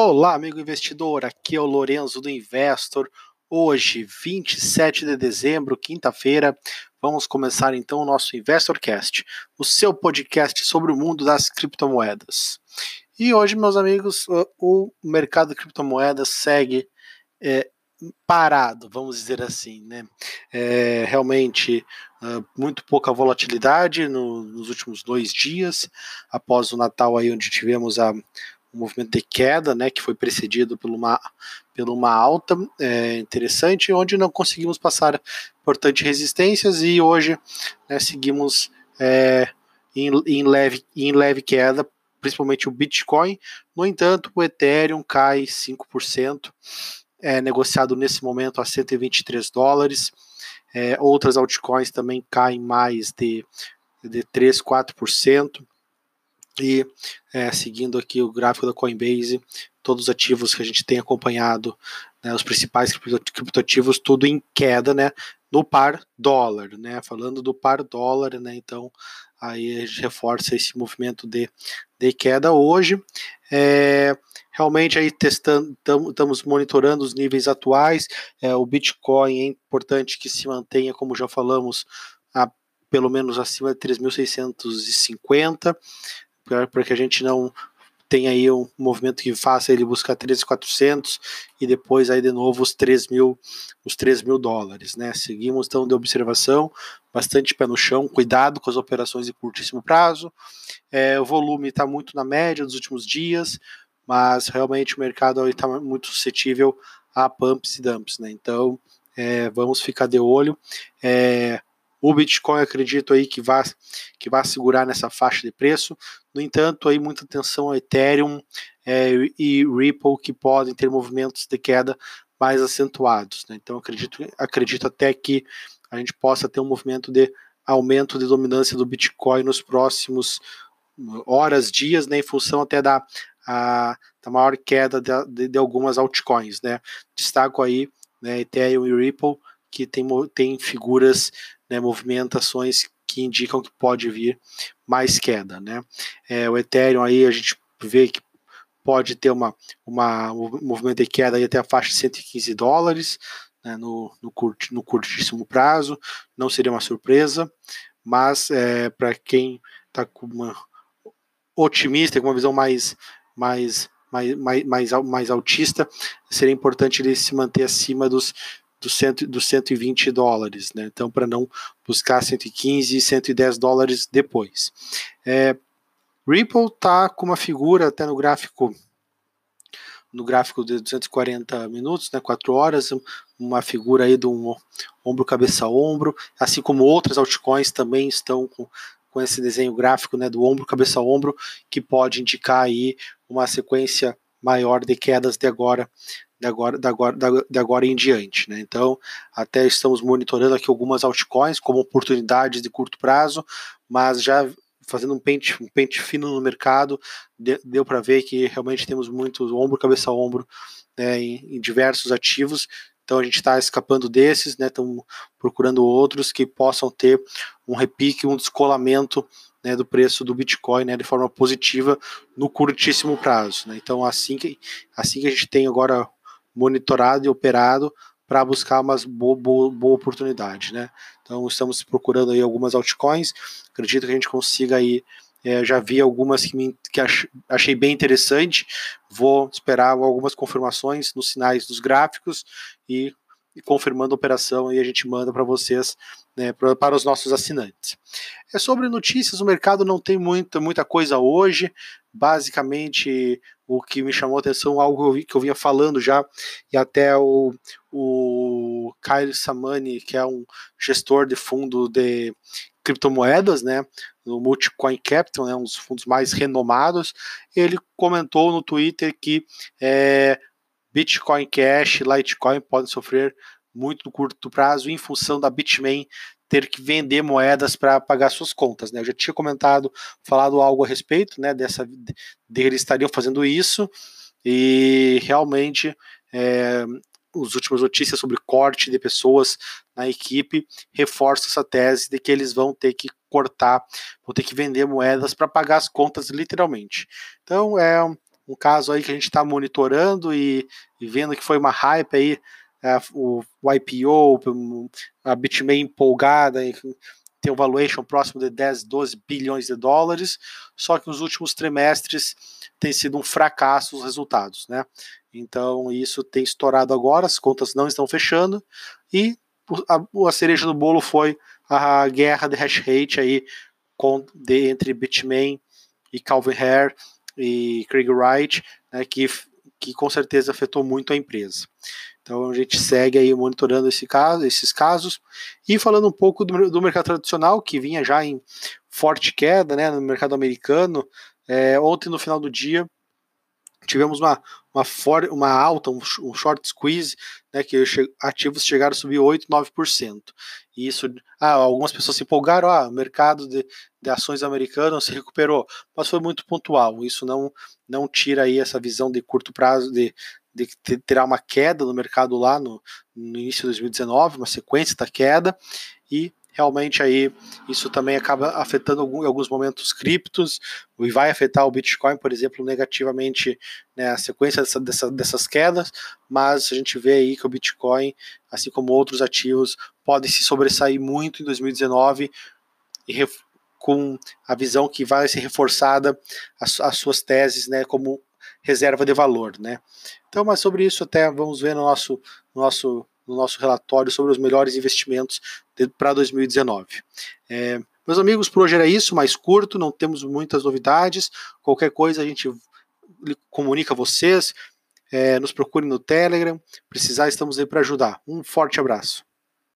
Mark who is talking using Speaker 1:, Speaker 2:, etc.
Speaker 1: Olá, amigo investidor. Aqui é o Lorenzo do Investor. Hoje, 27 de dezembro, quinta-feira, vamos começar então o nosso InvestorCast, o seu podcast sobre o mundo das criptomoedas. E hoje, meus amigos, o mercado de criptomoedas segue é, parado, vamos dizer assim, né? É, realmente uh, muito pouca volatilidade no, nos últimos dois dias, após o Natal aí onde tivemos a movimento de queda, né, que foi precedido por uma, por uma alta é, interessante, onde não conseguimos passar importantes resistências e hoje né, seguimos é, em, em, leve, em leve queda, principalmente o Bitcoin. No entanto, o Ethereum cai 5%, é negociado nesse momento a 123 dólares. É, outras altcoins também caem mais de, de 3, 4%. E é, seguindo aqui o gráfico da Coinbase, todos os ativos que a gente tem acompanhado, né, os principais criptoativos, tudo em queda, né, no par dólar, né, falando do par dólar, né, então aí a gente reforça esse movimento de, de queda hoje. É, realmente aí testando, estamos monitorando os níveis atuais. É, o Bitcoin é importante que se mantenha, como já falamos, a, pelo menos acima de 3.650 para que a gente não tenha aí um movimento que faça ele buscar 13.400 e depois aí de novo os 3 mil, os 3 mil dólares, né? Seguimos então de observação, bastante pé no chão, cuidado com as operações de curtíssimo prazo. É, o volume está muito na média dos últimos dias, mas realmente o mercado está muito suscetível a pumps e dumps, né? Então é, vamos ficar de olho. É, o Bitcoin acredito aí que vai que vai segurar nessa faixa de preço. No entanto, aí muita atenção ao Ethereum é, e Ripple que podem ter movimentos de queda mais acentuados. Né? Então acredito acredito até que a gente possa ter um movimento de aumento de dominância do Bitcoin nos próximos horas, dias, né, em função até da, a, da maior queda de, de, de algumas altcoins. Né? Destaco aí né, Ethereum e Ripple que tem, tem figuras né, movimentações que indicam que pode vir mais queda. Né? É, o Ethereum aí a gente vê que pode ter uma, uma, um movimento de queda aí até a faixa de 115 dólares né, no, no, no curtíssimo prazo, não seria uma surpresa, mas é, para quem está com uma otimista, com uma visão mais, mais, mais, mais, mais, mais altista, seria importante ele se manter acima dos do dos 120 dólares, né? Então, para não buscar 115 e 110 dólares depois. É, Ripple tá com uma figura até no gráfico no gráfico de 240 minutos, né, 4 horas, uma figura aí um ombro cabeça ombro, assim como outras altcoins também estão com, com esse desenho gráfico, né, do ombro cabeça ombro, que pode indicar aí uma sequência maior de quedas de agora de agora, de agora, de agora em diante. Né? Então, até estamos monitorando aqui algumas altcoins como oportunidades de curto prazo, mas já fazendo um pente, um pente fino no mercado, deu para ver que realmente temos muito ombro, cabeça a ombro né, em, em diversos ativos. Então a gente está escapando desses, né? Estamos procurando outros que possam ter um repique, um descolamento né, do preço do Bitcoin né, de forma positiva no curtíssimo prazo. Né? Então assim que, assim que a gente tem agora monitorado e operado para buscar uma boa, boa, boa, oportunidade, né? Então estamos procurando aí algumas altcoins, acredito que a gente consiga aí, é, já vi algumas que, me, que achei bem interessante, vou esperar algumas confirmações nos sinais dos gráficos e, e confirmando a operação e a gente manda para vocês, né, pra, para os nossos assinantes. É sobre notícias, o mercado não tem muita, muita coisa hoje, basicamente o que me chamou a atenção, algo que eu, vinha falando já, e até o, o Kyle Samani, que é um gestor de fundo de criptomoedas, né, no Multicoin Capital, né, um dos fundos mais renomados, ele comentou no Twitter que é, Bitcoin Cash e Litecoin podem sofrer muito no curto prazo em função da Bitmain ter que vender moedas para pagar suas contas, né? Eu já tinha comentado, falado algo a respeito, né? Dessa, de, de eles estariam fazendo isso e realmente é, as últimas notícias sobre corte de pessoas na equipe reforçam essa tese de que eles vão ter que cortar, vão ter que vender moedas para pagar as contas literalmente. Então é um caso aí que a gente está monitorando e, e, vendo que foi uma hype aí, é, o, o, IPO, a Bitmain empolgada, tem um valuation próximo de 10, 12 bilhões de dólares, só que nos últimos trimestres tem sido um fracasso os resultados, né? Então isso tem estourado agora, as contas não estão fechando e a, a cereja do bolo foi a guerra de hash rate aí com, de, entre Bitmain e Calvin Hare e Craig Wright, né, que, que com certeza afetou muito a empresa. Então a gente segue aí monitorando esse caso, esses casos e falando um pouco do, do mercado tradicional que vinha já em forte queda, né, no mercado americano. É, ontem no final do dia tivemos uma, uma, for, uma alta, um, um short squeeze, né, que ativos chegaram a subir 8, 9%. E isso, ah, algumas pessoas se empolgaram, ah, o mercado de, de ações americanas se recuperou, mas foi muito pontual. Isso não, não tira aí essa visão de curto prazo de, de que terá uma queda no mercado lá no, no início de 2019, uma sequência da queda, e realmente aí isso também acaba afetando em alguns momentos criptos e vai afetar o Bitcoin, por exemplo, negativamente né, a sequência dessa, dessa, dessas quedas, mas a gente vê aí que o Bitcoin, assim como outros ativos, podem se sobressair muito em 2019 e com a visão que vai ser reforçada as, as suas teses né, como reserva de valor. Né? Então, mas sobre isso até vamos ver no nosso, no nosso no nosso relatório sobre os melhores investimentos para 2019. É, meus amigos, por hoje era isso, mais curto, não temos muitas novidades. Qualquer coisa a gente comunica a vocês. É, nos procure no Telegram. Precisar, estamos aí para ajudar. Um forte abraço.